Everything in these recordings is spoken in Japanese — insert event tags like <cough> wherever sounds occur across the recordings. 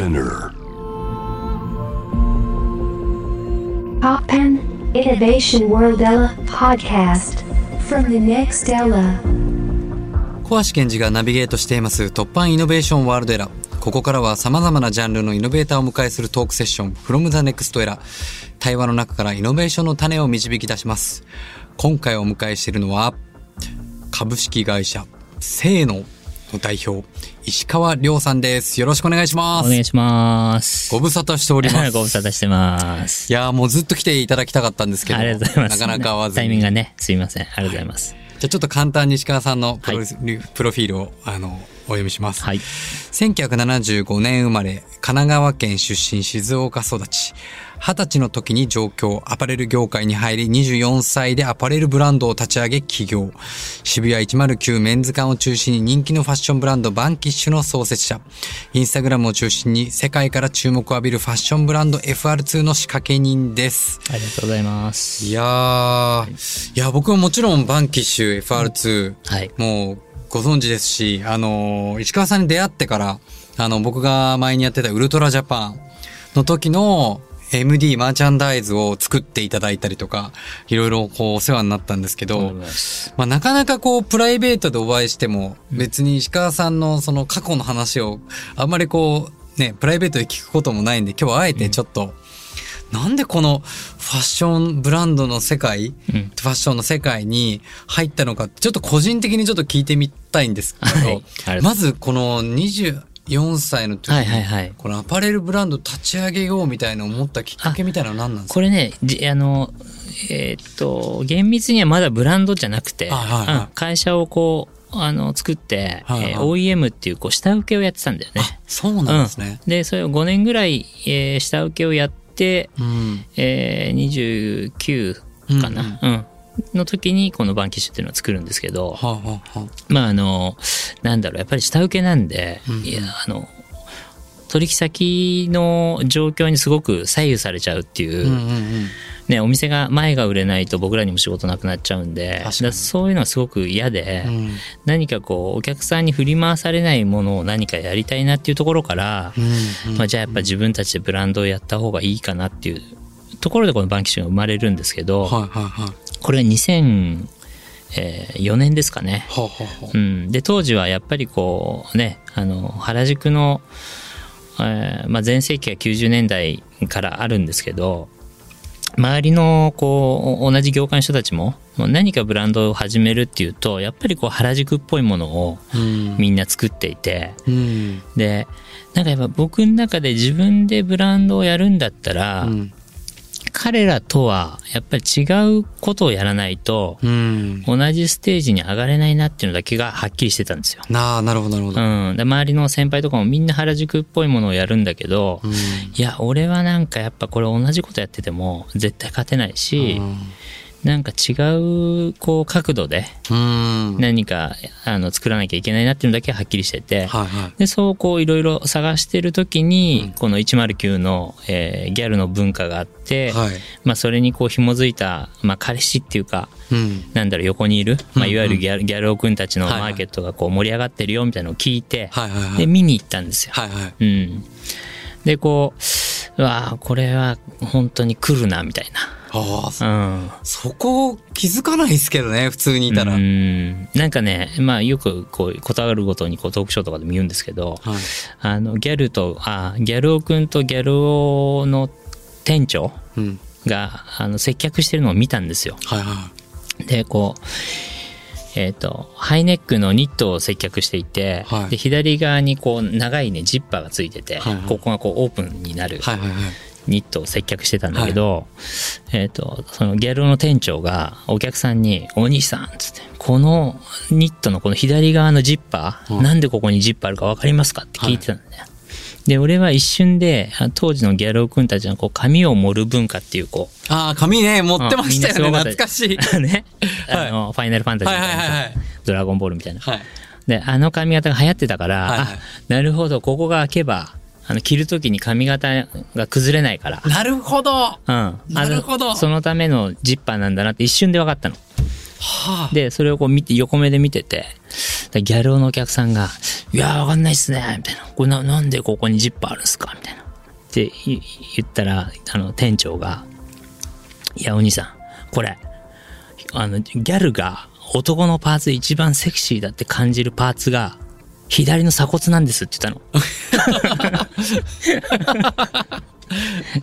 Spinner. Poppen Innovation World Ella podcast from the next Ella. 小橋健二がナビゲートしています突破イノベーションワールドエラー。ここからは様々なジャンルのイノベーターをお迎えするトークセッション from the next era。対話の中からイノベーションの種を導き出します。今回お迎えしているのは、株式会社、せーのの代表、石川亮さんです。よろしくお願いします。お願いします。ご無沙汰しております。<laughs> ご無沙汰してます。いやーもうずっと来ていただきたかったんですけど、ありがとうございます。なかなか合わずに。タイミングがね、すいません。ありがとうございます。じゃあちょっと簡単に石川さんのプロ,、はいプロフィールをあのお読みします。はい。1975年生まれ、神奈川県出身、静岡育ち。20歳の時に上京、アパレル業界に入り、24歳でアパレルブランドを立ち上げ起業。渋谷109メンズ館を中心に人気のファッションブランドバンキッシュの創設者。インスタグラムを中心に世界から注目を浴びるファッションブランド FR2 の仕掛け人です。ありがとうございます。いやー、いや、僕はもちろんバンキッシュ FR2、はい。もうご存知ですし、あの、石川さんに出会ってから、あの、僕が前にやってたウルトラジャパンの時の MD マーチャンダイズを作っていただいたりとか、いろいろこうお世話になったんですけど、まあなかなかこうプライベートでお会いしても、別に石川さんのその過去の話をあんまりこう、ね、プライベートで聞くこともないんで、今日はあえてちょっと、なんでこのファッションブランドの世界、うん。ファッションの世界に入ったのかちょっと個人的にちょっと聞いてみたいんですけど、はい。まずこの24歳の時に、はいはいはい。このアパレルブランド立ち上げようみたいな思ったきっかけみたいなのは何なんですか？これね、じあの、えーっと、厳密にはまだブランドじゃなくて、はいはい会社をこう、あの、作って、はいはい。えー OEM っていう、こう、下請けをやってたんだよね。そうなんですね。で、それを5年ぐらい、えー下請けをやって、うん。えー、29かな、うんの時にこのバンキッシュっていうのを作るんですけど、はあ、はあはまああの、なんだろう、やっぱり下請けなんで、うんいや、あの、取引先の状況にすごく左右されちゃうっていう、あ、うんうんうん。ね、お店が、前が売れないと僕らにも仕事なくなっちゃうんで、そういうのはすごく嫌で、うん。何かこう、お客さんに振り回されないものを何かやりたいなっていうところから、うんうん。まあ、じゃあやっぱ自分たちでブランドをやった方がいいかなっていうところでこのバンキッシュが生まれるんですけど、はいはいはい。これが2004年ですかね。はあ、はあはうん、で当時はやっぱりこうねあの原宿の、えーまあ、前世紀が90年代からあるんですけど周りのこう同じ業界の人たちも何かブランドを始めるっていうとやっぱりこう原宿っぽいものを。みんな作っていてうん。でなんかやっぱ僕の中で自分でブランドをやるんだったら、うん。彼らとはやっぱり違うことをやらないとうん。同じステージに上がれないなっていうのだけがはっきりしてたんですよ。なあ、なるほど、なるほど。うん。で、周りの先輩とかもみんな原宿っぽいものをやるんだけど、うんいや、俺はなんかやっぱこれ同じことやってても絶対勝てないし、なんか違う、こう、角度でうん。何か、あの、作らなきゃいけないなっていうのだけははっきりしてて、はいはい。で、そうこういろいろ探してる時に、この109の、えーギャルの文化があって、はい。まあそれにこう紐づいた、まあ彼氏っていうか、うん。なんだろう、横にいる、まあいわゆるギャル、ギャルオ君たちのマーケットがこう盛り上がってるよみたいなのを聞いて、はいはいはい。で、見に行ったんですよ。はいはい。うん。で、こう、うわあこれは本当に来るな、みたいああ。うん。そこ気づかないですけどね、普通にいたら。うはい。ん。なんかね、まあよくこう、ことあるごとにこうトークショーとかでも言うんですけど、あの、ギャルと、あ、ギャルオくんとギャルオの店長うん。が、あの、接客してるのを見たんですよ。はいはで、こう、えっ、と、ハイネックのニットを接客していて、はいで、左側にこう、長いね、ジッパーがついてて、はいはいここがこう、オープンになるい。はいはいはい。ニットを接客してたんだけど、えっ、と、そのギャルの店長がお客さんに、お兄さん、つって、このニットのこの左側のジッパー、うんなんでここにジッパーあるかわかりますかって聞いてたんだよ。で、俺は一瞬で、あ当時のギャル君たちのこう髪を盛る文化っていう、こう、ああ、紙ね、持ってましたよね。うん懐かしい。<laughs> ね、はいあの、ファイナルファンタジーみたいなさ、はいはいはいはいドラゴンボールみたいな。はい。で、あの髪型が流行ってたから、はいはいあ、なるほど、ここが開けば、あの、着るときに髪型が崩れないから。なるほど。はうん。なるほどそのためのジッパーなんだなって一瞬で分かったの。あ。で、それをこう見て、横目で見てて、でギャル男のお客さんが、いやーわかんないっすね、みたいな。これな、なんでここにジップあるんすかみたいな。ってい言ったら、あの、店長が、いや、お兄さん、これ、あの、ギャルが男のパーツで一番セクシーだって感じるパーツが、左の鎖骨なんですって言ったの。<laughs>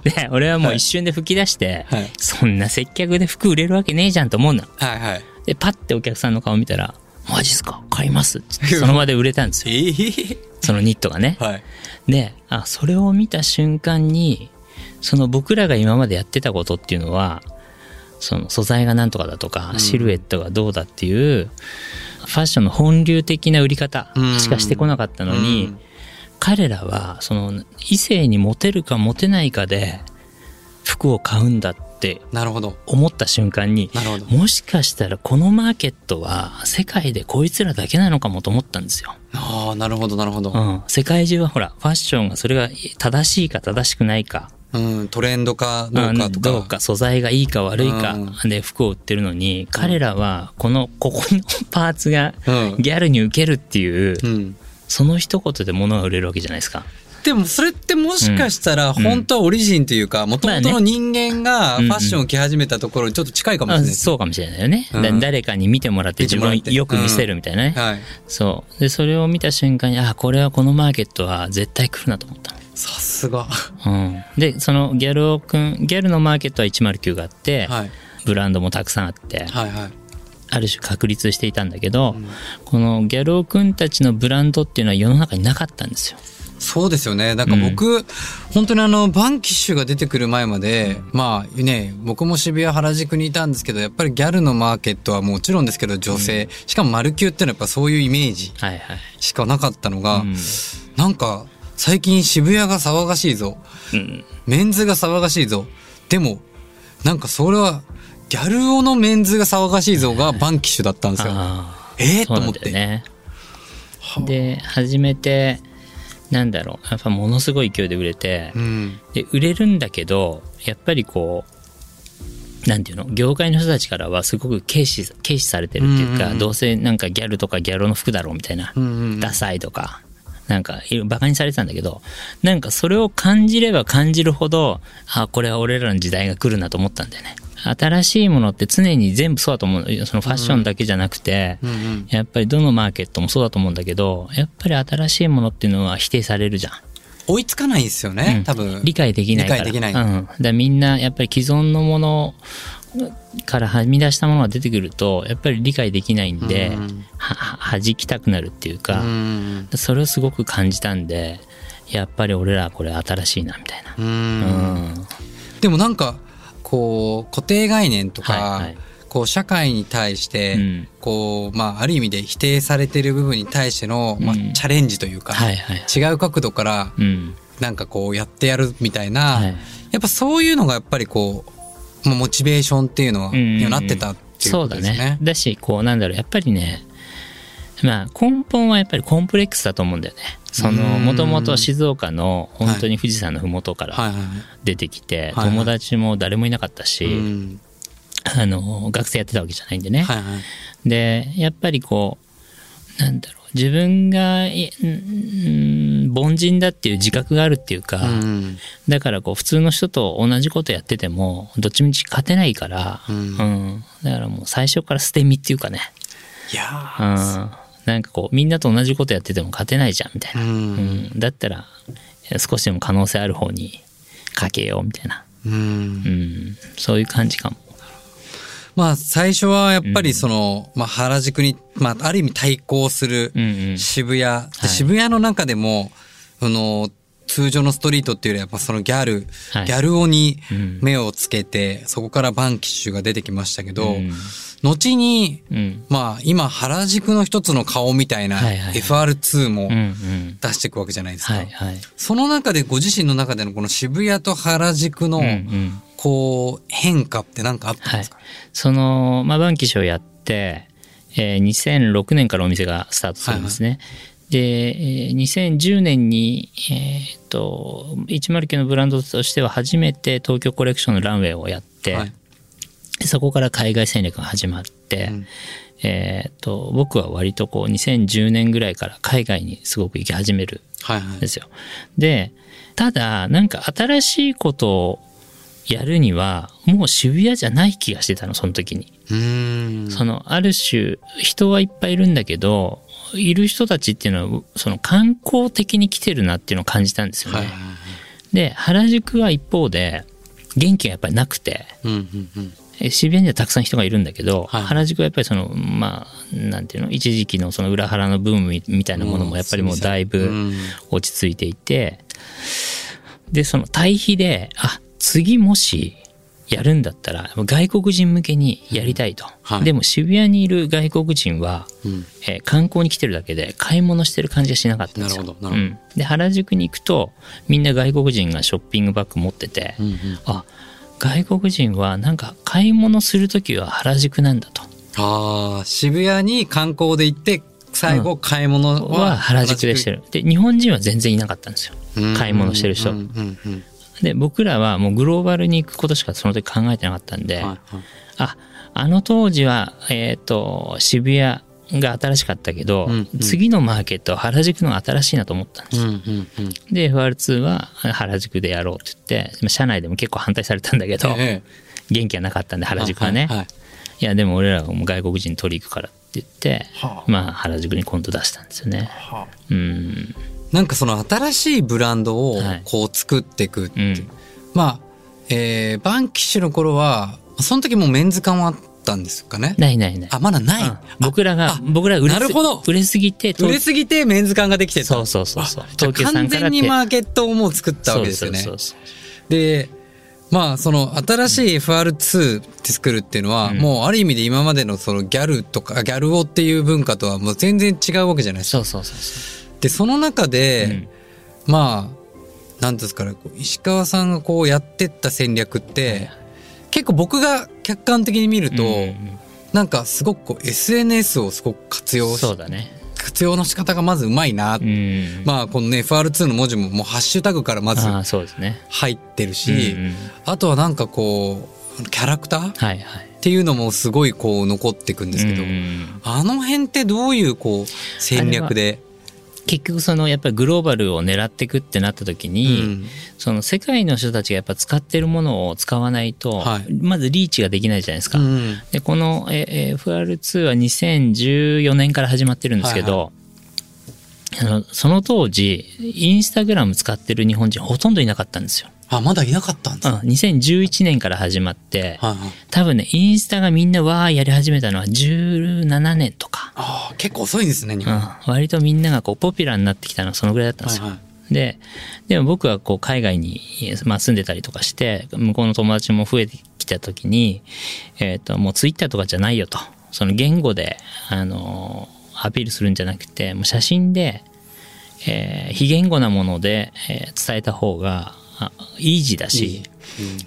で、俺はもう一瞬で吹き出して、はいそんな接客で服売れるわけねえじゃんと思うの。はいはい。で、パッてお客さんの顔見たら、マジっすか？買います？って言ってその場で売れたんですよ。ええそのニットがね。はい。で、あ、それを見た瞬間に、その僕らが今までやってたことっていうのは、その素材がなんとかだとか、シルエットがどうだっていう、ファッションの本流的な売り方しかしてこなかったのに、うん彼らは、その、異性にモテるかモテないかで、服を買うんだってなるほど。思った瞬間に、なるほど。もしかしたらこのマーケットは世界でこいつらだけなのかもと思ったんですよ。ああ、なるほど、なるほど。うん。世界中はほら、ファッションがそれが正しいか正しくないか、うん、トレンドかどうかとか。どうか、素材がいいか悪いかうで服を売ってるのに、彼らはこの、ここのパーツがうんギャルに受けるっていう、うん。その一言で物が売れるわけじゃないですか。でもそれってもしかしたらうん本当はオリジンというか、もともとの人間がフうんァッションを着始めたところにちょっと近いかもしれないです。あそうかもしれないよね。だうん誰かに見てもらって自分よく見せるみたいなね。はい。そう。で、それを見た瞬間に、あ、これはこのマーケットは絶対来るなと思ったの。さすが。うん、でそのギャルオくんギャルのマーケットは109があって、はい。ブランドもたくさんあって、はいはい。ある種確立していたんだけど、このギャルオくんたちのブランドっていうのは世の中になかったんですよ。そうですよね。なんか僕、本当にあの、バンキッシュが出てくる前まで、まあね、僕も渋谷原宿にいたんですけど、やっぱりギャルのマーケットはもちろんですけど、女性、しかもマルキューってのはやっぱそういうイメージはいはい。しかなかったのが、うんなんか、最近渋谷が騒がしいぞ。うんメンズが騒がしいぞ。でも、なんかそれは、ギャル男のメンズが騒がしいぞがバンキッシュだったんですよ。あええあ、そうなんと思って。ね。で、初めて、なんだろう、やっぱものすごい勢いで売れて、うん。で、売れるんだけど、やっぱりこう、なんていうの？業界の人たちからはすごく軽視、軽視されてるっていうか、うんうんうんどうせなんかギャルとかギャルの服だろうみたいな、うんうんダサいとか、なんか、いろバカにされてたんだけど、なんかそれを感じれば感じるほど、あ、これは俺らの時代が来るなと思ったんだよね。新しいものって常に全部そうだと思う。そのファッションだけじゃなくて、うんうん。やっぱりどのマーケットもそうだと思うんだけど、やっぱり新しいものっていうのは否定されるじゃん。追いつかないですよね、うん多分。理解できないから。理解できないうん。だからみんな、やっぱり既存のものからはみ出したものが出てくると、やっぱり理解できないんで、うんは、は弾きたくなるっていうか、うん。それをすごく感じたんで、やっぱり俺らこれ新しいな、みたいな。う。うんん。でもなんか、こう、固定概念とか、はいはいこう、社会に対して、うんこう、まあ、ある意味で否定されてる部分に対しての、まあうん、チャレンジというか、はいはい。違う角度から、うん。なんかこう、やってやるみたいな、はい。やっぱそういうのがやっぱりこう、まあ、モチベーションっていうのにはなってたっていうそうだことですね。ね。だし、こう、なんだろう、やっぱりね、まあ、根本はやっぱりコンプレックスだと思うんだよね。その、うんもともと静岡の本当に富士山のふもとから。出てきて、友達も誰もいなかったし、うんあの、学生やってたわけじゃないんでね。はいはい。で、やっぱりこう、なんだろう、自分が、いうん凡人だっていう自覚があるっていうか、うん。だからこう、普通の人と同じことやってても、どっちみち勝てないから、うん。うん。だからもう最初から捨て身っていうかね、いやうん、なんかこう、みんなと同じことやってても勝てないじゃん、みたいな。ーううんん、だったら、少しでも可能性ある方にかけよう、みたいな。うん。うん、そういう感じかも。まあ最初はやっぱりその、まあ原宿に、まあある意味対抗するうんうん。渋谷、の中でも、あの、通常のストリートっていうよりはやっぱそのギャル、はいギャル男にうん目をつけて、そこからバンキッシュが出てきましたけど、うん後に、うん。まあ今原宿の一つの顔みたいなはいはいはい FR2 もうんうん。出していくわけじゃないですか。その中でご自身の中でのこの渋谷と原宿のうんうん。こう変化って何かあったんはいですか、。その、まあ、バンキッシュをやって、えー2006年からお店がスタートするんですね。で、えー2010年に、えーっと、109のブランドとしては初めて東京コレクションのランウェイをやって、はいでそこから海外戦略が始まって、うんえっ、と、僕は割とこう2010年ぐらいから海外にすごく行き始めるはいはいんですよ。で、ただ、なんか新しいことをやるには、もう渋谷じゃない気がしてたの、その時に。その、ある種、人はいっぱいいるんだけど、いる人たちっていうのは、その観光的に来てるなっていうのを感じたんですよね。はいで、原宿は一方で、元気がやっぱりなくて、うんうんうん。え渋谷にはたくさん人がいるんだけど、はい。原宿はやっぱりその、まあ、なんていうの、一時期のその裏腹のブームみみたいなものもやっぱりもうだいうぶん。落ち着いていて、で、その対比で、あ、次もしやるんだったら、外国人向けにやりたいと。はいでも渋谷にいる外国人は、うんえー観光に来てるだけで買い物してる感じがしなかったんですよ。なるほどなるほどうん。で、原宿に行くと、みんな外国人がショッピングバッグ持ってて、うんうんあ、外国人はなんか買い物するときは原宿なんだと。ああ渋谷に観光で行って最後買い物はは原宿でしてる。で、日本人は全然いなかったんですよ。うん買い物してる人うんうんうんで、僕らはもうグローバルに行くことしかその時考えてなかったんで、はいはいあ、あの当時は、えっ、と、渋谷が新しかったけど、うんうん次のマーケットは原宿のが新しいなと思ったんですよ。うんうんうんで、FR2 は原宿でやろうって言って、まあ社内でも結構反対されたんだけど、ええ元気がなかったんで原宿はね。はいはいいや、でも俺らはもう外国人取り行くからって言って、はあまあ原宿に今度出したんですよね。うん。なんかその新しいブランドをはい。こう作っていく、うん。まあ、えーバンキッシュの頃はその時もうメンズ館はあったんですかね？ないないない。あまだない、うん。僕らがあ、僕ら売れすなるほど。売れすぎて、売れすぎてメンズ館ができてた。そうそうそうそう。東急さんから完全にマーケットをもう作ったわけですよね。そうそうそうでまあその新しい FR2 って作るっていうのは、うん。もうある意味で今までのそのギャルとかギャル男っていう文化とはもう全然違うわけじゃないですか。そうそうそうそでその中う。で、まあなんですかね石川さんがこうやってった戦略って、結構僕が客観的に見ると、うんなんかすごくこう SNS をすごく活用しそうだね。活用の仕方がまずうまいな、うん。まあこのね FR2 の文字ももうハッシュタグからまず。入ってるし、うんうんあとはなんかこうキャラクターっはいはい。ていうのもすごいこう残っていくんですけど、うんあの辺ってどういうこう戦略で、結局そのやっぱりグローバルを狙っていくってなった時に、うんその世界の人たちがやっぱ使ってるものを使わないと、はいまずリーチができないじゃないですか。うんで、このええ FR2 は2014年から始まってるんですけど、あのその当時、インスタグラム使ってる日本人ほとんどいなかったんですよ。あまだいなかったんですうん、2011年から始まって、はいはい、多分ね、インスタがみんなわーやり始めたのは17年とか。ああ結構遅いですね日本、うん、割とみんながこうポピュラーになってきたのはそのぐらいだったんですよ。はいはいで、でも僕はこう海外に、まあ、住んでたりとかして、向こうの友達も増えてきた時に、えっ、と、もうツイッターとかじゃないよと。その言語で、あのーアピールするんじゃなくて、もう写真で、えー非言語なもので、えー伝えた方が、あイージーだし、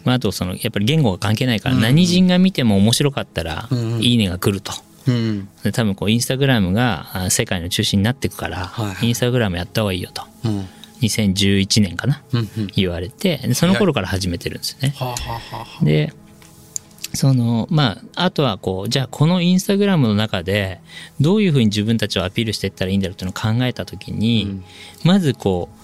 まあ、あとその、やっぱり言語が関係ないから、何人が見ても面白かったら、いいねが来ると。うん。で多分こうインスタグラムがあ世界の中心になっていくから、はいはい。インスタグラムやった方がいいよと。うん。2011年かな？うんうん。言われてでその頃から始めてるんですよね。はあでそのまああとはこうじゃあこのインスタグラムの中でどういうふうに自分たちをアピールしていったらいいんだろうっていうのを考えた時に、うん。まずこう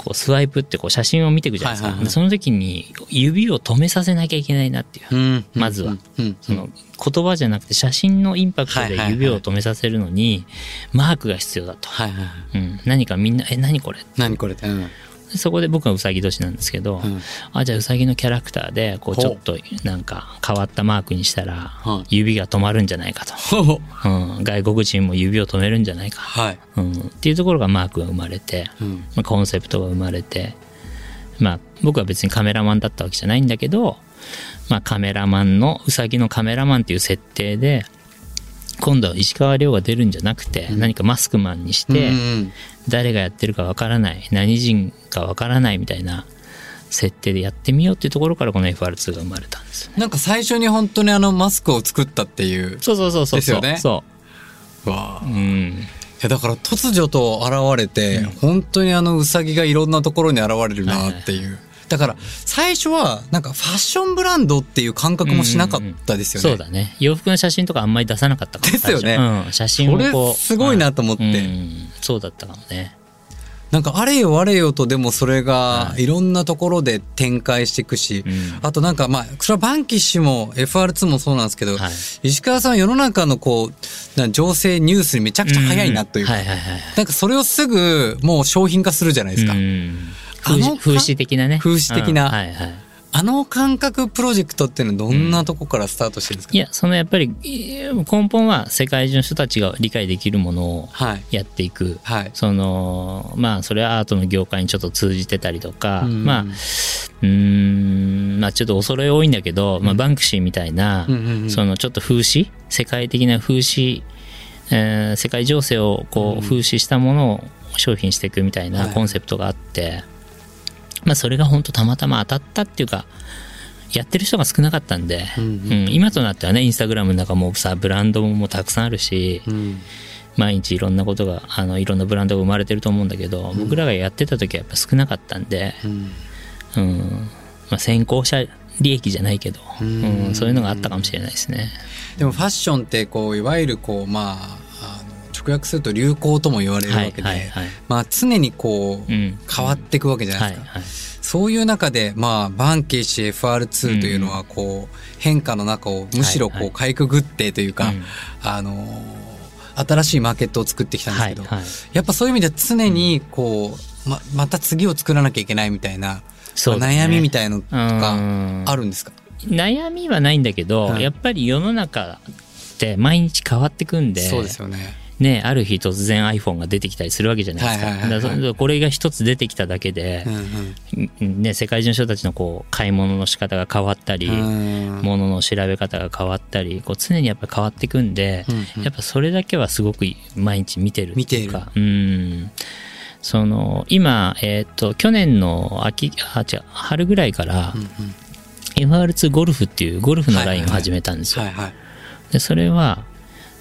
こうスワイプってこう写真を見ていくじゃないですか、はいはいはい。でその時に指を止めさせなきゃいけないなっていう、うんまずは。うんその言葉じゃなくて写真のインパクトで指を止めさせるのにマークが必要だと、はいはいはい。うん、何かみんな「え何これ?」何これって。うん。でそこで僕はうさぎ年なんですけど、うん。あじゃあうさぎのキャラクターでこうちょっとなんか変わったマークにしたらはい。指が止まるんじゃないかと、ほほうん、外国人も指を止めるんじゃないか、はい。うん、っていうところがマークが生まれて、うん。まあ、コンセプトが生まれてまあ僕は別にカメラマンだったわけじゃないんだけど、まあ、カメラマンのうさぎのカメラマンっていう設定で今度は石川遼が出るんじゃなくて、何かマスクマンにして、うん誰がやってるかわからない何人かわからないみたいな設定でやってみようっていうところからこの FR2 が生まれたんですよね。なんか最初に本当にあのマスクを作ったっていう。そうそうそうそうですよね。そわあ。う。うん。いやだから突如と現れて、本当にあのウサギがいろんなところに現れるなっていう、だから最初はなんかファッションブランドっていう感覚もしなかったですよね。そうだね。洋服の写真とかあんまり出さなかったからですよね。うん、写真をこうすごいなと思って。うん。そうだったかもね。なんかあれよあれよとでもそれがはい。いろんなところで展開していくし、うん。あとなんかまあそれはバンキッシュも FR2 もそうなんですけど、はい。石川さんは世の中のこうな情勢ニュースにめちゃくちゃ早いなというか、ん。はいはいはい。なんかそれをすぐもう商品化するじゃないですか。うん風刺風刺的なね。風刺的な。うんはいはい。あの感覚プロジェクトっていうのはどんなとこからスタートしてるんですか、いやそのやっぱりい根本は世界中の人たちが理解できるものをはい。やっていく。はい。そのまあそれはアートの業界にちょっと通じてたりとか、うん。まあうーんまあちょっと恐れ多いんだけど、まあ、バンクシーみたいな、うんうんうん。そのちょっと風刺世界的な風刺、えー世界情勢をこう風刺したものを商品していくみたいなはい。コンセプトがあって、まあそれが本当たまたま当たったっていうかやってる人が少なかったんで、うんうん。今となってはねインスタグラムの中もさブランドもたくさんあるし、うん。毎日いろんなことがあのいろんなブランドが生まれてると思うんだけど、僕らがやってた時はやっぱ少なかったんで、うん。うん。まあ、先行者利益じゃないけど、うん。うんそういうのがあったかもしれないですね。でもファッションってこういわゆるこうまあ直訳すると流行とも言われるわけで、はいはいはい。まあ常にこう、うん。変わっていくわけじゃなはいいですか。はいそういう中でまあバンケーシ FR2 というのはこう変化の中をむしろこはいはい。うかいくぐってというか、うん。あのー新しいマーケットを作ってきたんですけど、はいはい。やっぱそういう意味では常にこうままた次を作らなきゃいけないみたいな、そうだね。悩みみたいのとかうん。あるんですか、悩みはないんだけど、はい。やっぱり世の中って毎日変わってくんでそうですよね。ね、ある日突然 iPhone が出てきたりするわけじゃないですか。かこれが一つ出てきただけでう、んうん。ね、世界中の人たちのこう買い物の仕方が変わったり、うん。うん物の調べ方が変わったりこう常にやっぱ変わっていくんで、うんうん。やっぱそれだけはすごく毎日見てるっていう見かうん。その今、えっと去年の秋あ違う春ぐらいから、FR2 ゴルフっていうゴルフのラインを始めたんですよ。でそれは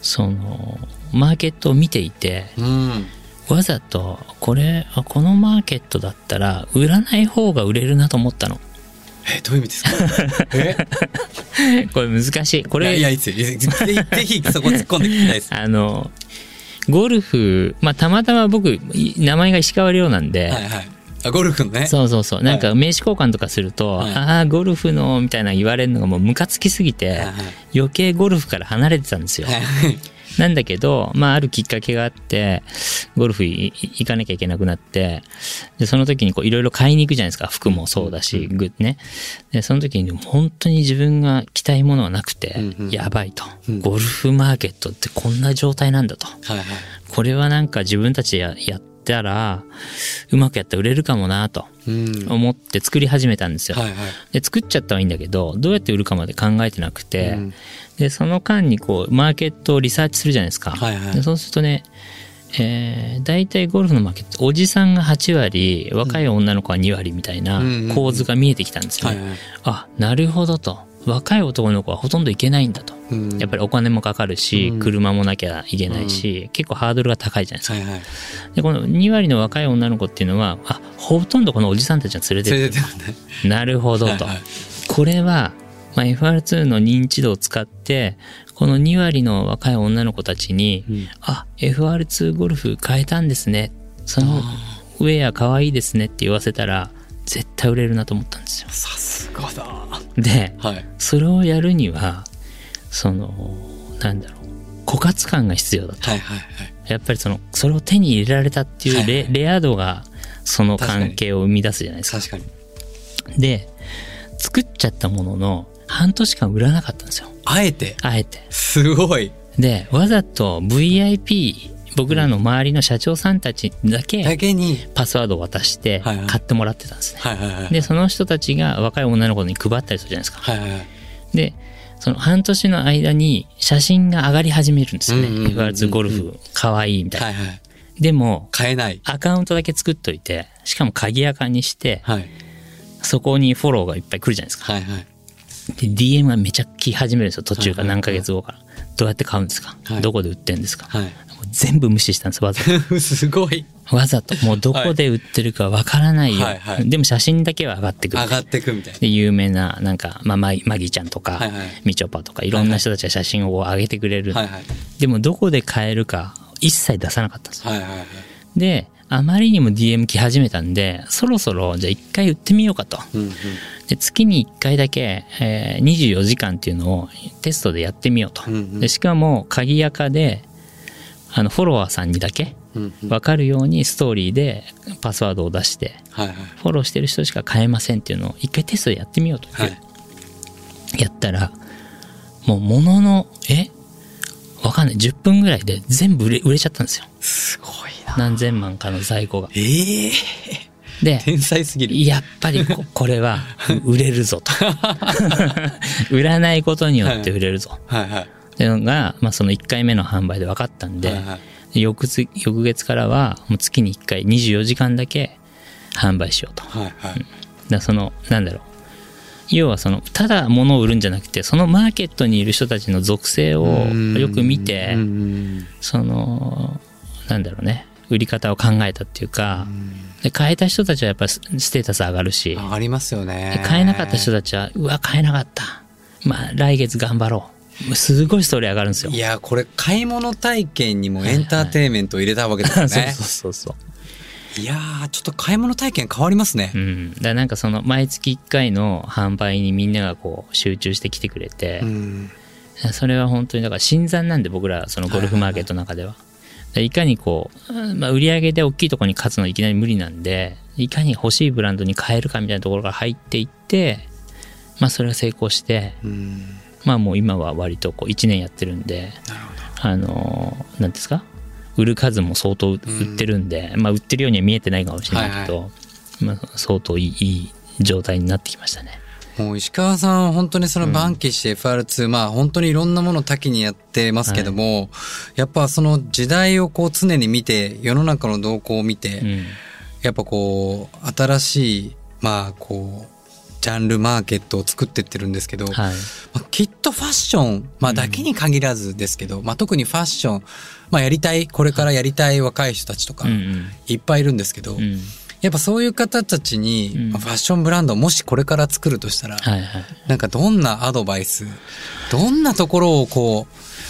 そのマーケットを見ていてうん。わざとこれあこのマーケットだったら売らない方が売れるなと思ったのえ、どういう意味ですか？え？<laughs> これ難しいこれいやいや。ぜひ、そこ突っ込んで聞きたいです。<laughs> あの、ゴルフ、まあ、たまたま僕、い名前が石川亮なんで、はいはい。あ、ゴルフのね。そうそうそう、なんか名刺交換とかすると、はいああ、ゴルフの、みたいな言われるのがもうムカつきすぎて、はいはい余計ゴルフから離れてたんですよ。はいなんだけど、まあ、あるきっかけがあって、ゴルフ行かなきゃいけなくなって、で、その時にこう、いろいろ買いに行くじゃないですか。服もそうだし、グッね。で、その時に本当に自分が着たいものはなくてうんう、んやばいとうん。ゴルフマーケットってこんな状態なんだと。はいはい。これはなんか自分たちでややったら、うまくやったら売れるかもなとうん。思って作り始めたんですよ。はいはい。で、作っちゃったはいいんだけど、どうやって売るかまで考えてなくて、うんで、その間にこう、マーケットをリサーチするじゃないですか。はいはいでそうするとね、えー、大体ゴルフのマーケット、おじさんが8割、若い女の子は2割みたいなうんうんうん構図が見えてきたんですね。はいはい。あ、なるほどと。若い男の子はほとんどいけないんだと。うんやっぱりお金もかかるし、うん車もなきゃいけないし、結構ハードルが高いじゃないですか。はいはい。で、この2割の若い女の子っていうのは、あ、ほとんどこのおじさんたちが連れてるね。なるほどと。はいはいこれは、まあ、FR2 の認知度を使って、この2割の若い女の子たちに、うんあ、FR2 ゴルフ変えたんですね。そのウェア可愛いですねって言わせたら、絶対売れるなと思ったんですよ。さすがだ。で、はい。それをやるには、その、なんだろう、枯渇感が必要だと。はいはいはい。やっぱりその、それを手に入れられたっていうレ,、はいレア度が、その関係を生み出すじゃないですか。確かに。で、作っちゃったものの、半年間売らなかったんですよ。あえて、あえて。すごい。で、わざと VIP、僕らの周りの社長さんたちだだけけに、パスワードを渡してはいはい買ってもらってたんですね。はいはいはい。で、その人たちが若い女の子に配ったりするじゃないですか。はいはいはい。で、その半年の間に写真が上がり始めるんですよね。うんうんうんうん FR2 ゴルフ、かわいいみたいな。はいはい。でも、買えない。アカウントだけ作っといて、しかも鍵アカにして、はい。そこにフォローがいっぱい来るじゃないですか。はいはい。で、DM がめちゃ来始めるんですよ、途中からはいはいはい。何ヶ月後から。どうやって買うんですか、はい。どこで売ってんですか、はい。全部無視したんですわざと。<laughs> すごい。わざと。もうどこで売ってるかわからないよ、はい。はい。でも写真だけは上がってくる。上がってくみたいな。で有名ななんか、まあ、マギマギちゃんとか、はいはい。みちょぱとかいろんな人たちが写真を上げてくれる、はいはい。でもどこで買えるか一切出さなかったんですよ。はいはいはい。であまりにも DM 来始めたんでそろそろじゃあ一回売ってみようかとうんうん。で月に1回だけ、えー24時間っていうのをテストでやってみようと、うんうんでしかも鍵垢であのフォロワーさんにだけうんうん。分かるようにストーリーでパスワードを出してはいはい。フォローしてる人しか買えませんっていうのを一回テストでやってみようとはい。やったらもうもののえ？わかんない10分ぐらいで全部売れ売れちゃったんですよ。何千万かの在庫が。ええで天才すぎる。やっぱりこ <laughs> これは売れるぞと。<laughs> 売らないことによって売れるぞ。はい。はい。っていうのが、まあ、その1回目の販売で分かったんで、はいはい。で翌つ翌月からはもう月に1回24時間だけ販売しようと。はいはい。らそのなんだろう。要はそのただ物を売るんじゃなくてそのマーケットにいる人たちの属性をよく見てそのなんだろうね売り方を考えたっていうかで買えた人たちはやっぱりスステータス上がるし上がりますよでね。買えなかった人たちはうわ買えなかったまあ来月頑張ろうすごいストーリー上がるんですよいや、これ買い物体験にもエンターテインメントを入れたわけですよそうね。<laughs> そうそうそういやー、ちょっと買い物体験変わりますねう。ん、だなんかその毎月1回の販売にみんながこう集中してきてくれてう、ん。それは本当にだから新参なんで僕らそのゴルフマーケットの中では。でいかにこう、うんまあ、売り上げで大きいところに勝つのいきなり無理なんでいかに欲しいブランドに変えるかみたいなところから入っていって、まあ、それが成功して、うん。まあもう今は割とこう1年やってるんで。あのーなんですか？売る数も相当売ってるんで、まあ売ってるようには見えてないかもしれないけど、まあ、相当いいいい状態になってきましたね。もう石川さん、本当にそのバンキッシュ FR2、まあ本当にいろんなものを多岐にやってますけども、やっぱその時代をこう常に見て、世の中の動向を見て、うん。やっぱこう、新しい、まあこう、ジャンルマーケットを作ってってるんですけど、はい。まあきっとファッション、まあ、だけに限らずですけど、まあ、特にファッション、まあ、やりたいこれからやりたい若い人たちとかうんうん。いっぱいいるんですけど、うんやっぱそういう方たちに、ファッションブランドをもしこれから作るとしたら、はいはい。なんかどんなアドバイスどんなところをこ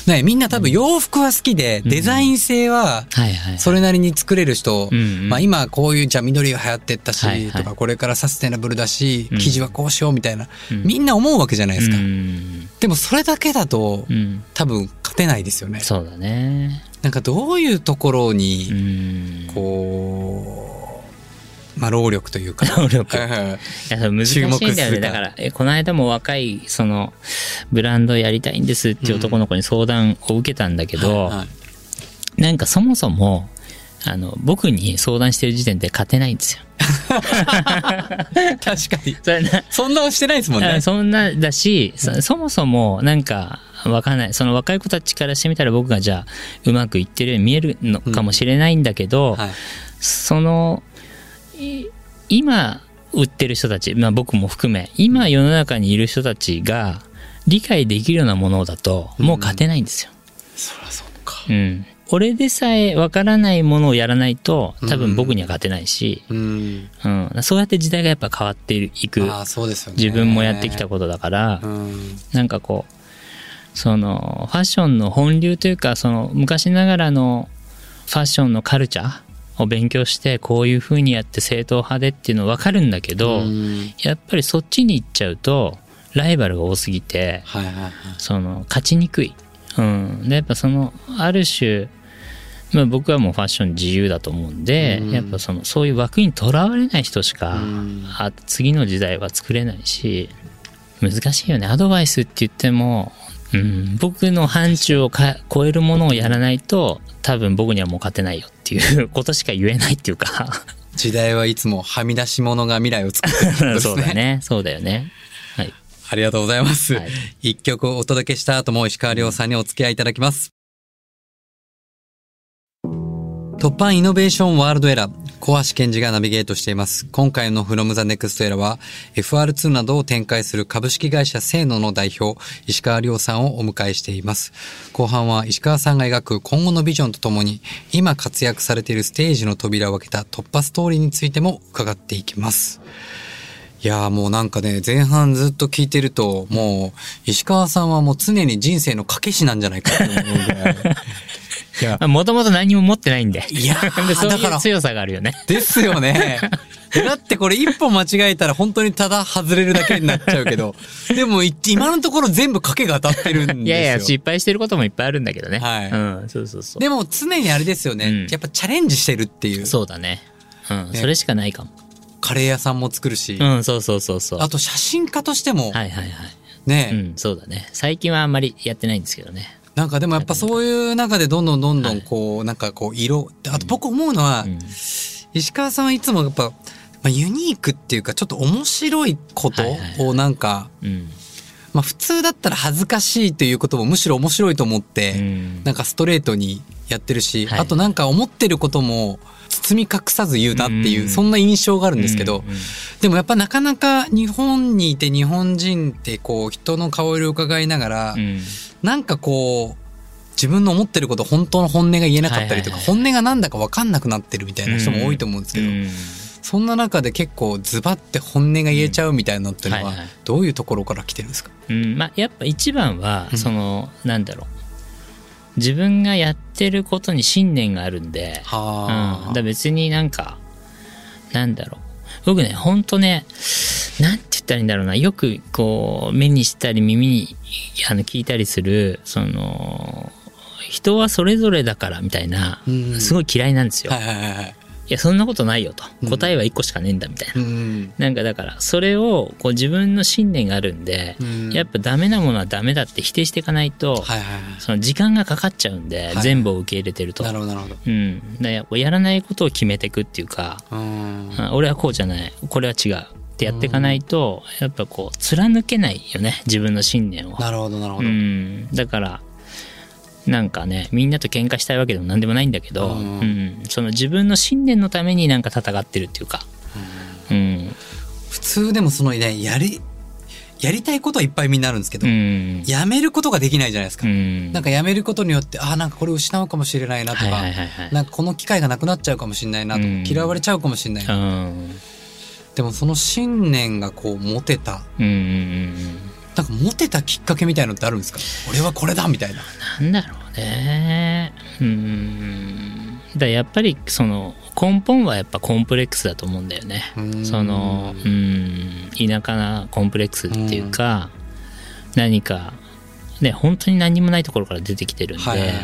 う、ね、みんな多分洋服は好きで、デザイン性ははいはい。それなりに作れる人、まあ今こういうじゃあ緑が流行ってったし、とかこれからサステナブルだし、うん。生地はこうしようみたいな、うん。みんな思うわけじゃないですか。うん。でもそれだけだと、うん。多分勝てないですよね。そうだね。なんかどういうところうに、ん。こう、まあ労力というか。労力はいや難しいんだよねだからえこの間も若いそのブランドやりたいんですっていう男の子に相談を受けたんだけど、はいはいなんかそもそもあの僕に相談してる時点で勝てないんですよ。確かに。それなそんなしてないですもんねあ。そんなだし、そそもそもなんかわかんないその若い子たちからしてみたら僕がじゃあうまくいってるように見えるのかもしれないんだけど、はい。そのい今売ってる人たち、まあ、僕も含め今世の中にいる人たちが理解できるようなものだともう勝てないんですよ。そりゃそっか。うん俺でさえわからないものをやらないと多分僕には勝てないし、うん。うんそうやって時代がやっぱ変わっていくああ、そうですよね。自分もやってきたことだから、うん。なんかこうそのファッションの本流というかその昔ながらのファッションのカルチャーを勉強してこういう風にやって正統派でっていうの分かるんだけど、うん。やっぱりそっちに行っちゃうとライバルが多すぎてはいはいはい。その勝ちにくい。うん、でやっぱそのある種まあ、僕はもうファッション自由だと思うんで、うん。やっぱそのそういう枠にとらわれない人しか、うん。あ次の時代は作れないし難しいよね。アドバイスって言っても、うん、僕の範疇をか超えるものをやらないと多分僕にはもう勝てないよっていうことしか言えないっていうか。時代はいつもはみ出し物が未来を作ってるんですそうだね。そうだよね。はい。ありがとうございます。はい。一曲お届けした後も石川亮さんにお付き合いいただきます。突破イノベーションワールドエラー、小橋健二がナビゲートしています。今回の From the Next Era は FR2 などを展開する株式会社セーノの代表、石川亮さんをお迎えしています。後半は石川さんが描く今後のビジョンとともに、今活躍されているステージの扉を開けた突破ストーリーについても伺っていきます。いやーもうなんかね、前半ずっと聞いてると、もう、石川さんはもう常に人生の賭け師なんじゃないかって思うぐらい。もともと何も持ってないんで。いや <laughs> そうだからいう強さがあるよね。ですよね。<laughs> だってこれ一歩間違えたら本当にただ外れるだけになっちゃうけど、でもい今のところ全部賭けが当たってるんですよ。いやいや、失敗してることもいっぱいあるんだけどね。はいうん、そうそうそう。でも常にあれですよね、うんやっぱチャレンジしてるっていう。そうだね。うん、ねそれしかないかも。カレー屋さんも作るし、うん、そうそうそうそう。あと写真家としても、はいはいはい。ね、うん、そうだね。最近はあんまりやってないんですけどね。なんかでもやっぱそういう中でどんどんどんどはいんこう、なんかこう色、あと僕思うのは、うん。石川さんはいつもやっぱ、まあ、ユニークっていうかちょっと面白いことはいはいはい。をなんか、うん。まあ普通だったら恥ずかしいということもむしろ面白いと思って、うん。なんかストレートにやってるし、はい。あとなんか思ってることも包み隠さず言うなっていう、うん。そんな印象があるんですけど、でもやっぱなかなか日本にいて日本人ってこう人の顔色を伺いながら、うん。なんかこう自分の思ってること本当の本音が言えなかったりとか、本音がなんだか分かんなくなってるみたいな人も多いと思うんですけど、うん。そんな中で結構ズバって本音が言えちゃうみたいなのっていうのはどういうところから来てるんですか、うん、まあやっぱ一番はうん。その、なんだろう自分がやってることに信念があるんで、うん、はだ別になんかなんだろう。僕ねほんとねなんて言ったらいいんだろうな。よくこう目にしたり耳にあの聞いたりするその人はそれぞれだからみたいなうんすごい嫌いなんですよ、はいはいはいはい。いやそんなことないよとうん答えは1個しかねえんだみたいな、うんなんかだからそれをこう自分の信念があるんで、うんやっぱダメなものはダメだって否定していかないと、はいはいはその時間がかかっちゃうんで、い全部を受け入れてるい。と。なるほどなるほど。うん、だややらないことを決めていくっていうか、うんあ俺はこうじゃないこれは違うってやっていかないと、やっぱこう貫けないよね自分の信念を。なるほどなるほうど。ん、だからなんかねみんなと喧嘩したいわけでも何でもないんだけど、ううんんその自分の信念のためになんか戦ってるっていうか、うん。普通でもそのね、やり、やりたいことはいっぱいみんなあるんですけど、うん。やめることができないじゃないですか。うん。なんかやめることによって、ああ、なんかこれ失うかもしれないなとか、はいはいはいはい。なんかこの機会がなくなっちゃうかもしれないなとか、うん。嫌われちゃうかもしれないな。うん。でもその信念がこう持てた、うんうんうん。なんか持てたきっかけみたいのってあるんですか？俺はこれだみたいな。なんだろうね。うん。だやっぱりその根本はやっぱコンプレックスだと思うんだよね。うん。そのうん田舎なコンプレックスっていうか、何かね本当に何もないところから出てきてるんで、はいはいはい。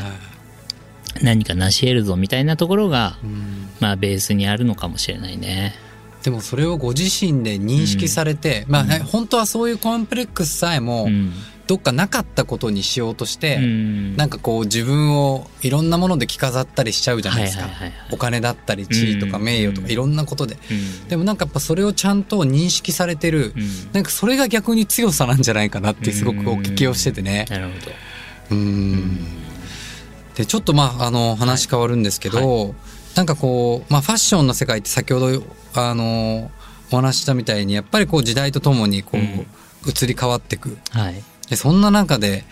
何か成し得るぞみたいなところが、うん。まあベースにあるのかもしれないね。でもそれをご自身で認識されて、まあね、本当はそういうコンプレックスさえもうん、どっかなかったことにしようとして、うん。なんかこう自分をいろんなもので着飾ったりしちゃうじゃないですか。はいはいはいはい。お金だったり地位とかうん。名誉とかうん。いろんなことで。うん。でもなんかやっぱそれをちゃんと認識されてる、うん。なんかそれが逆に強さなんじゃないかなってすごくお聞きをしててね。なるほど。うん。で、ちょっとまあ、あの、話変わるんですけど、なんかこう、まあファッションの世界って先ほど、あの、お話ししたみたいに、やっぱりこう時代とともにこう、うん。移り変わっていく。はいでそんな中で、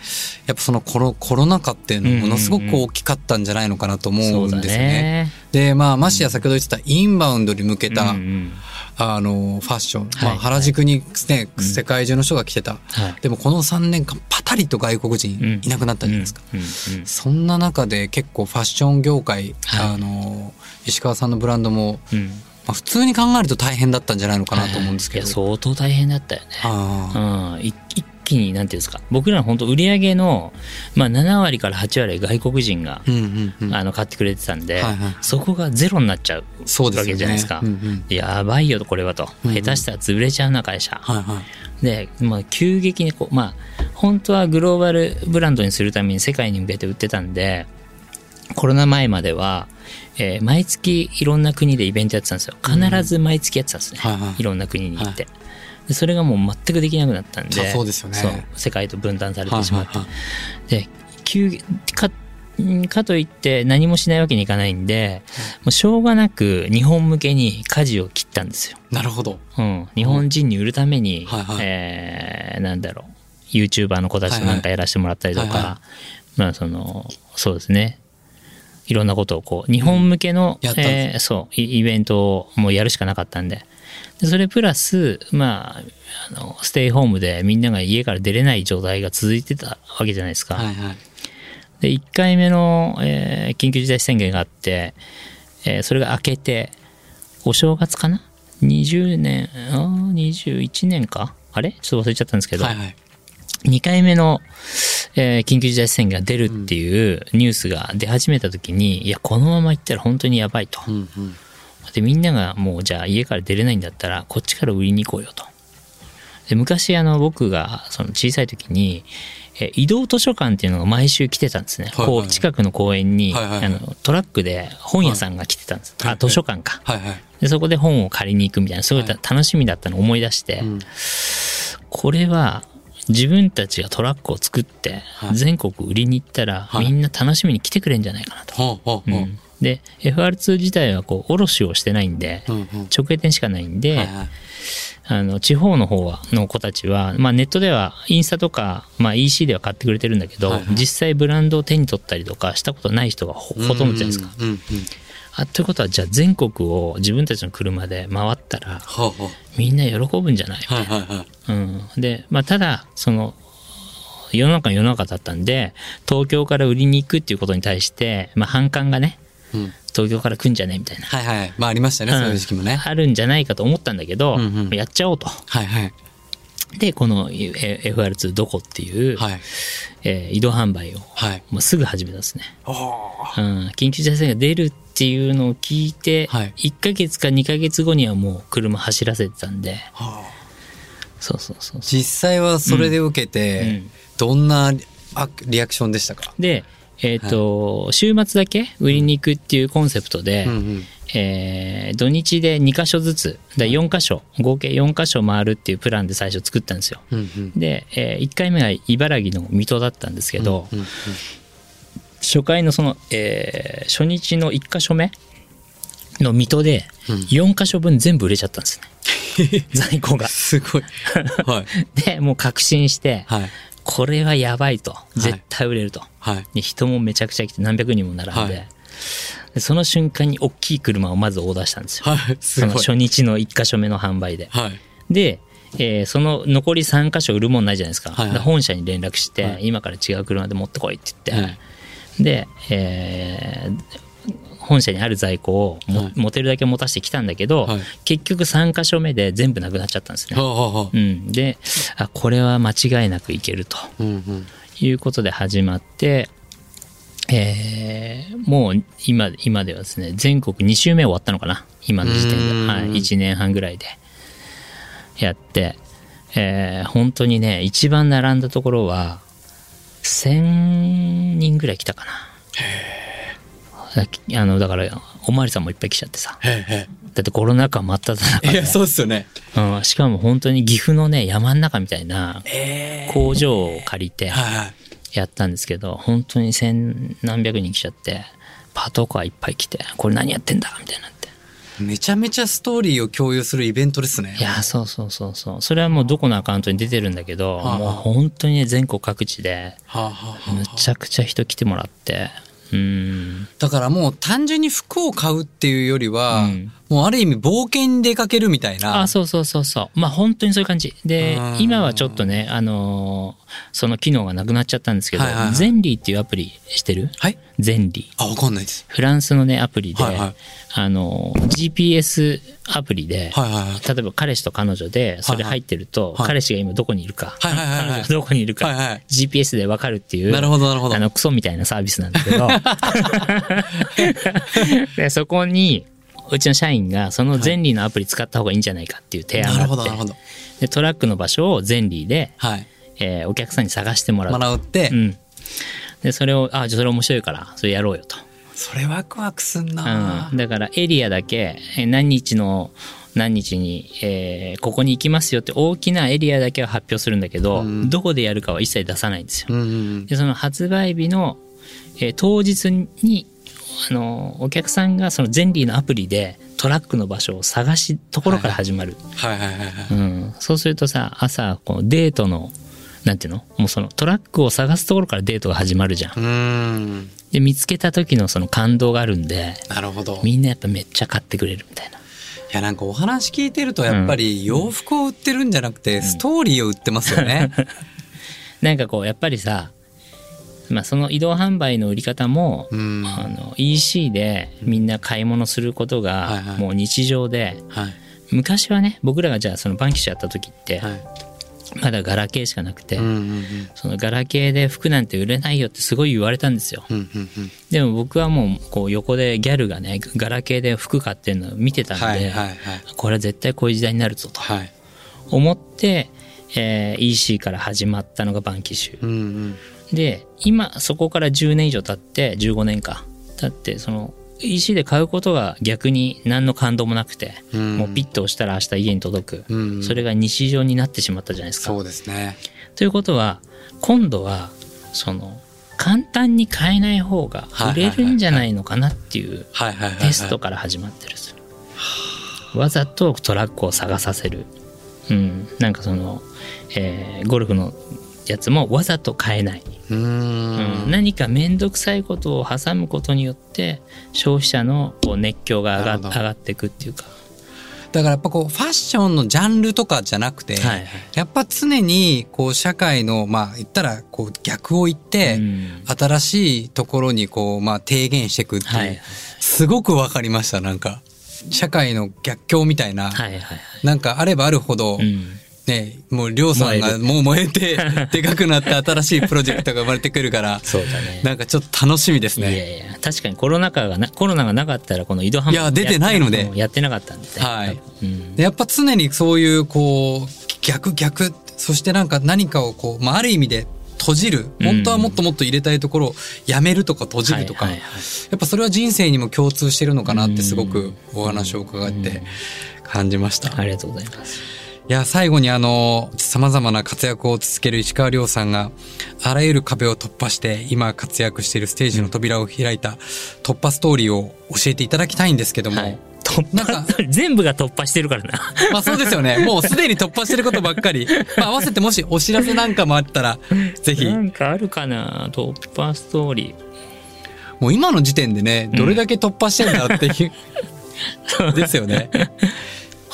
やっぱそのコロコロナ禍っていうのはものすごくうん。うんうん大きかったんじゃないのかなと思そうだうんですよね。ね。で、まあ、ましてや先ほど言ってたインバウンドに向けた、うんうんあの、ファッション。まあ、はい原宿にね、うん。世界中の人が来てた。はい。でもこの3年間パタリと外国人いなくなったじゃないですか。うんうんうんそんな中で結構ファッション業界、はい。あの、石川さんのブランドも、うん。まあ、普通に考えると大変だったんじゃないのかなと思うんですけど。い。や相当大変だったよね。あうん、い一気になんていうんですか僕らの本当売り上げの、まあ、7割から8割外国人が、ーうんうんうん。あの買ってくれてたんで、はいはい。そこがゼロになっちゃうわそうですよね。けじゃないですか、うんうん。やばいよこれはと、うんうん。下手したら潰れちゃうな会社、はいはい。で、まあ、急激にこうまあ本当はグローバルブランドにするために世界に向けて売ってたんでコロナ前までは、えー毎月いろんな国でイベントやってたんですよ。必ず毎月やってたんですね、はいはい。いろんな国に行って、でそれがもう全くできなくなったんであそうですよね世界と分断されてしまって、はいはいはいで急かんかといって何もしないわけにいかないんで、もうしょうがなく日本向けに舵を切ったんですよ。なるほど。うん。日本人に売るために、はいはいえーなんだろう、YouTuber の子たちとなんかやらせてもらったりとか、はいはいはまあその、そうですね。いろんなことをこう、日本向けの、やったんえーそう、イイベントをもうやるしかなかったんで。でそれプラス、まあ、あの、ステイホームでみんなが家から出れない状態が続いてたわけじゃないですか。はいはい。で、1回目の、えー緊急事態宣言があって、えーそれが明けて、お正月かな ?20 年、あー21年か？あれ？ちょっと忘れちゃったんですけど、はいはい。2回目の、えー緊急事態宣言が出るっていうニュースが出始めた時に、いや、このままいったら本当にやばいと。うんうん。で、みんながもうじゃあ家から出れないんだったら、こっちから売りに行こうよと。で、昔あの僕がその小さい時に、えー移動図書館っていうのが毎週来てたんですね。はいはいこう近くの公園に、はいはいはいあのトラックで本屋さんが来てたんです。はいあ、図書館か。はいはい。で、そこで本を借りに行くみたいな、すごいはい楽しみだったのを思い出して、うんこれは自分たちがトラックを作ってはい全国売りに行ったら、はいみんな楽しみに来てくれんじゃないかなと。うんで FR2 自体はこう卸をしてないんで、うんうん直営店しかないんで、はいはい。あの地方の方はの子たちは、まあ、ネットではインスタとか、まあ、EC では買ってくれてるんだけど、はいはい実際ブランドを手に取ったりとかしたことない人がほほとんどじゃないですか。うんうんうん。あということはじゃあ全国を自分たちの車で回ったらほうほう。みんな喜ぶんじゃない？みたいなはいはいはい。うん、で、まあ、ただその世の中の世の中だったんで東京から売りに行くっていうことに対して、まあ、反感がねうん。東京から来んじゃね？えみたいな、はいはい。まあありましたね、そういう時期もね。あるんじゃないかと思ったんだけど、うんうん。やっちゃおうと。はいはい。でこのえ FR2 どこっていう、はい。えー移動販売をはい。もうすぐ始めたんですね、うん、緊急事態宣言が出るっていうのを聞いて、はい。1ヶ月か2ヶ月後にはもう車走らせてたんで。はあそうそうそう実際はそれで受けうてん、どんなあリアクションでしたか？でえっ、と、週末だけ売りに行くっていうコンセプトで、うんうん。えー土日で2箇所ずつ、だ4箇所、合計4箇所回るっていうプランで最初作ったんですよ。うんうん。で、え1回目は茨城の水戸だったんですけど、うんうん初回のその、えー初日の1箇所目の水戸でうん4箇所分全部売れちゃったんですね。<laughs> 在庫が。すごい。はい。<laughs> で、もう確信して、はい。これはやばいと。い絶対売れると。はい。で人もめちゃくちゃ来て何百人も並んで,、はいでその瞬間に大きい車をまずオーダーしたんですよ。はい。<laughs> す。その初日の1箇所目の販売で。はい。で、えーその残り3箇所売るもんないじゃないですか。はいはいで本社に連絡して、はい今から違う車で持ってこいって言って、はいで、えー本社にある在庫をも、はい。持てるだけ持たせてきたんだけど、はい。結局3箇所目で全部なくなっちゃったんですね。ほうほうほうん、であこれは間違いなくいけるとう。うんうん。いうことで始まって、えーもう今今ではですね全国2週目終わったのかな？今の時点で、はい、1年半ぐらいで。やって、えー本当にね一番並んだところは1000人ぐらい来たかな。だあのだからおまわりさんもいっぱい来ちゃってさだってコロナ禍真っ只中え。いでや、そうっすよね。うん、しかも本当に岐阜のね山の中みたいなえ工場を借りて。やったんですけど本当に千何百人来ちゃってパトカーいっぱい来てこれ何やってんだみたいになってめちゃめちゃストーリーを共有するイベントですね。いやそうそうそうそうそれはもうどこのアカウントに出てるんだけど、はあもう本当にね全国各地でむちゃくちゃ人来てもらってうんだからもう単純に服を買うっていうよりは、うん。もうある意味冒険に出かけるみたいな。あそうそうそうそう。まあ本当にそういう感じ。でうん今はちょっとねあのーその機能がなくなっちゃったんですけど、はいはいはい。ゼンリーっていうアプリしてる？はい。ゼンリー。あ、わかんないです。フランスのねアプリで、はいはい。あの GPS アプリで、はいはいはい。例えば彼氏と彼女でそれ入ってると、はいはい。彼氏が今どこにいるか、はいはいはいはい。彼女がどこにいるか、はいはい。GPS で分かるっていうなるほどなるほど。あのクソみたいなサービスなんだけど。<laughs> でそこにうちの社員がそのゼンリーのアプリ使った方がいいんじゃないかっていう提案があって。ほどなるほど。でトラックの場所をゼンリーで、はい。えーお客さんに探してもらう、学うって、うん、でそれをあじゃあそれ面白いからそれやろうよと。それワクワクすんな、うん、だからエリアだけえー何日の何日に、えーここに行きますよって大きなエリアだけは発表するんだけど、うんどこでやるかは一切出さないんですよ。うんうんうん。でその発売日のえー当日に、あの、お客さんがそのゼンリーのアプリでトラックの場所を探し、ところから始まる。はいはいはいはい。うん。そうするとさ、朝、こうデートの、なんていうの？もうそのトラックを探すところからデートが始まるじゃん。で、見つけた時のその感動があるんで、なるほど。いみんなやっぱめっちゃ買ってくれるみたいな。やなんかお話聞いてるとやっぱり洋服を売ってるんじゃなくてストーリーを売ってますよね。<laughs> なんかこう、やっぱりさ、まあその移動販売の売り方も、うん。あの EC でみんな買い物することはいはいがもう日常で、はい。昔はね僕らがじゃあそのバンキッシュやった時ってはい。まだガラケーしかなくて、うんうんうん。そのガラケーで服なんて売れないよってすごい言われたんですようんうんうん。でも僕はもうこう横でギャルがねガラケーで服買ってるのを見てたんで、はいはいはい。これは絶対こういう時代になるぞとはい。思って、えー EC から始まったのがバンキッシュうんうん。で今そこから10年以上経って15年か経ってその EC で買うことが逆に何の感動もなくて、うんもうピッと押したら明日家に届く、うんそれが日常になってしまったじゃないですか。そうですね。ということは今度はその簡単に買えない方が売れるんじゃないのかなっていう。テストから始まってるんですよ。わざとトラックを探させる。うん、なんかその、えーゴルフのやつもわざと買えない。うん。ん。何か面倒くさいことを挟むことによって消費者のこう熱狂が上が上がっていくっていうか、だからやっぱこうファッションのジャンルとかじゃなくて、はいはい。やっぱ常にこう社会のまあ言ったらこう逆を言って、うん。新しいところにこうまあ提言していくっていう、はいはい。すごくわかりましたなんか。社会の逆境みたいな、はいはいはい。なんかあればあるほど、うんねもうりょうさんがもう燃えて <laughs> でかくなって新しいプロジェクトが生まれてくるからそうだね。なんかちょっと楽しみですいやね。いや確かにコロナ禍がなコロナがなかったらこの移動販売いや出てないので。やってなかったんでね。はい。うん。でやっぱ常にそういうこう逆逆そしてなんか何かをこう、まあ、ある意味で閉じる本当はもっともっと入れたいところをやめるとか閉じるとか、やっぱそれは人生にも共通してるのかなってすごくお話を伺って感じました。ありがとうございますいや最後にあの様々な活躍を続ける石川亮さんがあらゆる壁を突破して今活躍しているステージの扉を開いた突破ストーリーを教えていただきたいんですけども、はい突なんか破全部が突破してるからなまあそうですよね。<laughs> もうすでに突破してることばっかり。まあ合わせてもしお知らせなんかもあったら、ぜひ。なんかあるかな？突破ストーリーもう今の時点でね、どれだけ突破してんだっていう、<laughs> ですよね。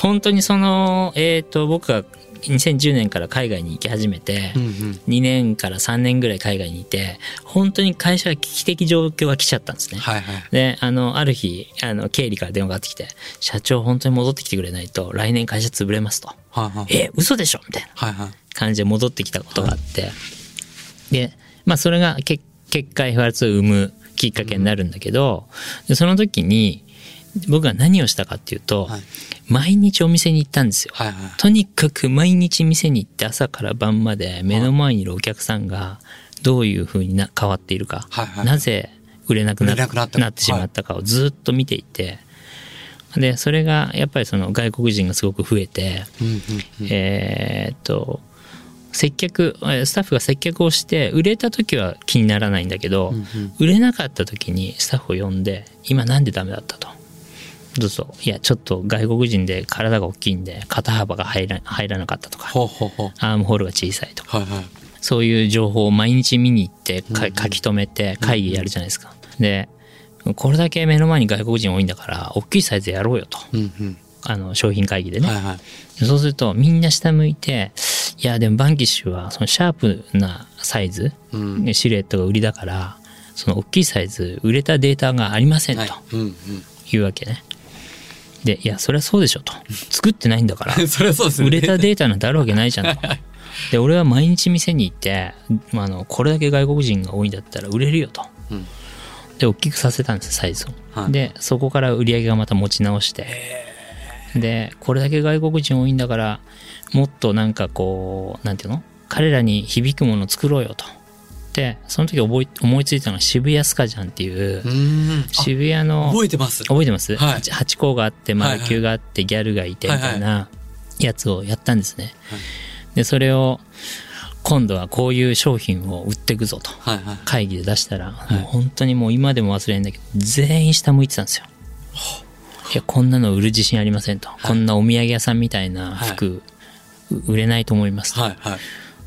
本当にそのえっ、と僕が2010年から海外に行き始めて、うんうん。2年から3年ぐらい海外にいて本当に会社が危機的状況が来ちゃったんですね。はいはい。であのある日あの経理から電話がかかってきて「社長本当に戻ってきてくれないと来年会社潰れます」とはいはい「え嘘でしょ?」みたいなはいはい。感じで戻ってきたことがあって、でまあそれが結結果 FR2 を生むきっかけになるんだけど、でその時に僕が何をしたかっていうと、はい。毎日お店に行ったんですよ。はいはい。とにかく毎日店に行って朝から晩まで目の前にいるお客さんがどういう風にな変わっているか、はいはいなぜ売れなくなってしまったかをずっと見ていて、でそれがやっぱりその外国人がすごく増えて、うんうんうん。えーっと接客えースタッフが接客をして売れた時は気にならないんだけど、うんうん。売れなかった時にスタッフを呼んで今なんでダメだったとどうぞいやちょっと外国人で体が大きいんで肩幅が入ら入らなかったとかほうほうほう。アームホールが小さいとかはいはい。そういう情報を毎日見に行ってか書き留めて会議やるじゃないですか。でこれだけ目の前に外国人多いんだから大きいサイズやろうよとうんうん。あの商品会議でね。はいはい。そうするとみんな下向いていやでもバンキッシュはそのシャープなサイズ、うん。シルエットが売りだからその大きいサイズ売れたデータがありませんとはい。うんいうわけね。でいやそれはそうでしょと作ってないんだからうん。<laughs> それはそうですね。売れたデータなんてあるわけないじゃんと。で俺は毎日店に行って、まあ、あのこれだけ外国人が多いんだったら売れるよと。うんで大きくさせたんですサイズを。はいでそこから売り上げがまた持ち直してでこれだけ外国人多いんだからもっとなんかこうなんていうの？彼らに響くものを作ろうよと。でその時思い思いついたのが渋谷スカジャンっていう。渋谷の覚えてます？覚えてます、はい八八甲があってマルキューがあってギャルがいてみたいなやつをやったんですね。でそれを今度はこういう商品を売っていくぞとはいはい。会議で出したら、もう本当にもう今でも忘れないんだけど全員下向いてたんですよ。いやこんなの売る自信ありませんと、こんなお土産屋さんみたいな服、う売れないと思いますと、はいはい。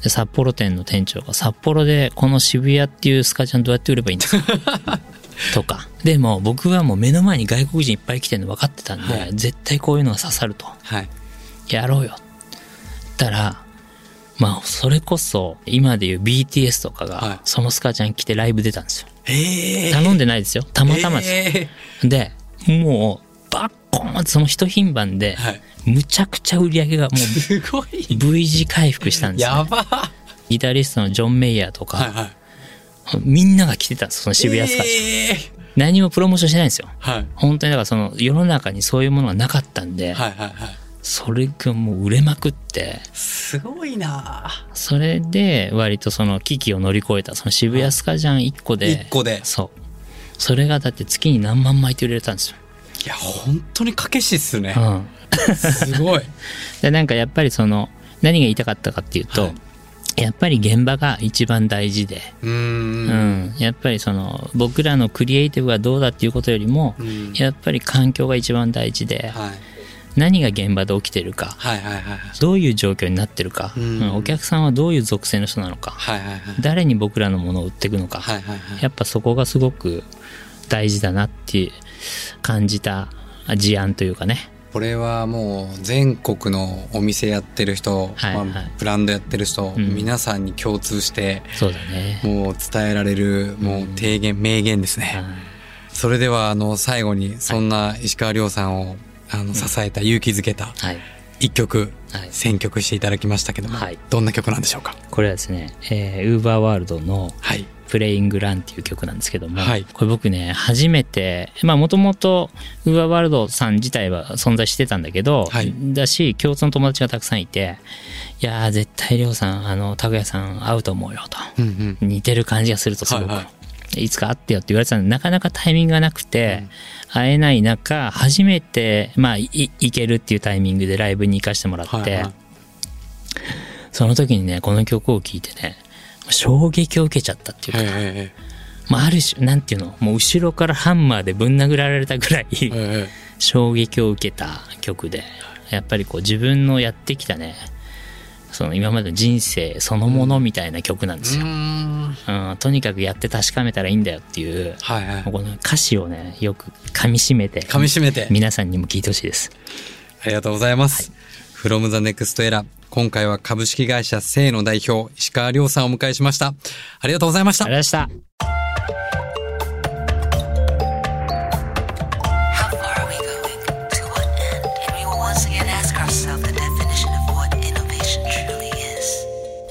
で札幌店の店長が札幌でこの渋谷っていうスカジャンどうやって売ればいいんですかとか。でも僕はもう目の前に外国人いっぱい来てるの分かってたんで、はい。絶対こういうのが刺さると。はい。やろうよ。ったらまあそれこそ今でいう BTS とかはい。がそのスカジャン着てライブ出たんですよ。ええ頼んでないですよ。たまたまです。よ、えでもうバッコーンってその一品番ではいむちゃくちゃ売り上げがもすごい。う V 字回復したんですよ、やば。はギタリストのジョン・メイヤーとか、いはい。みんなが来てたんですその渋谷スカジャン、ええ何もプロモーションしてないんですよ。はい。本当にだからその世の中にそういうものがなかったんで、はいはいはい。それがもう売れまくって。すごいな。それで割とその危機を乗り越えたその渋谷スカジャン1個で一個で。そう。それがだって月に何万枚って売れたんですよ、いや、本当に賭け師っすね。うん、すごい。<laughs> でなんかやっぱりその何が言いたかったかっていうと、はいやっぱり現場が一番大事で、うー。うんん、やっぱりその僕らのクリエイティブがどうだっていうことよりも、うんやっぱり環境が一番大事で、はい。何が現場で起きてるか。どういう状況になってるか、うんうんお客さんはどういう属性の人なのか。誰に僕らのものを売っていくのか。やっぱそこがすごく大事だなって感じた事案というかね。これはもう全国のお店やってる人、はいはい。まあ、ブランドやってる人、うん。皆さんに共通してそうだね。もう伝えられるもう提言、名言ですね、はい。それではあの最後にそんな石川亮さんをあの支えた勇気づけたはい一曲はい。選曲していただきましたけども、はい。どんな曲なんでしょうか？これはですね、えー、ウーバーワールドのはい。プレイングランっていう曲なんですけども、はい。これ僕ね、初めて、まあもともと、ウーバーワールドさん自体は存在してたんだけど、はい。だし、共通の友達がたくさんいて、いやー、絶対りょうさん、あの、拓也さん合うと思うよと。うんうん。似てる感じがするとすごく。はいはいいつか会ってよって言われてたんで、なかなかタイミングがなくて、会えない中、初めて、まあ、い行けるっていうタイミングでライブに行かせてもらって、はいはい。その時にね、この曲を聴いてね、衝撃を受けちゃったっていうか、へえまあ、ある種、なんていうの、もう後ろからハンマーでぶん殴られたぐらい衝撃を受けた曲で、やっぱりこう自分のやってきたね、その今までの人生そのものみたいな曲なんですよ。えうーんうん、とにかくやって確かめたらいいんだよっていう、はいはいこの歌詞をね、よく噛み締めて、噛み締めて皆さんにも聞いてほしいです。ありがとうございます。from the next era 今回は株式会社生の代表石川亮さんをお迎えしました。ありがとうございましたありがとうございました。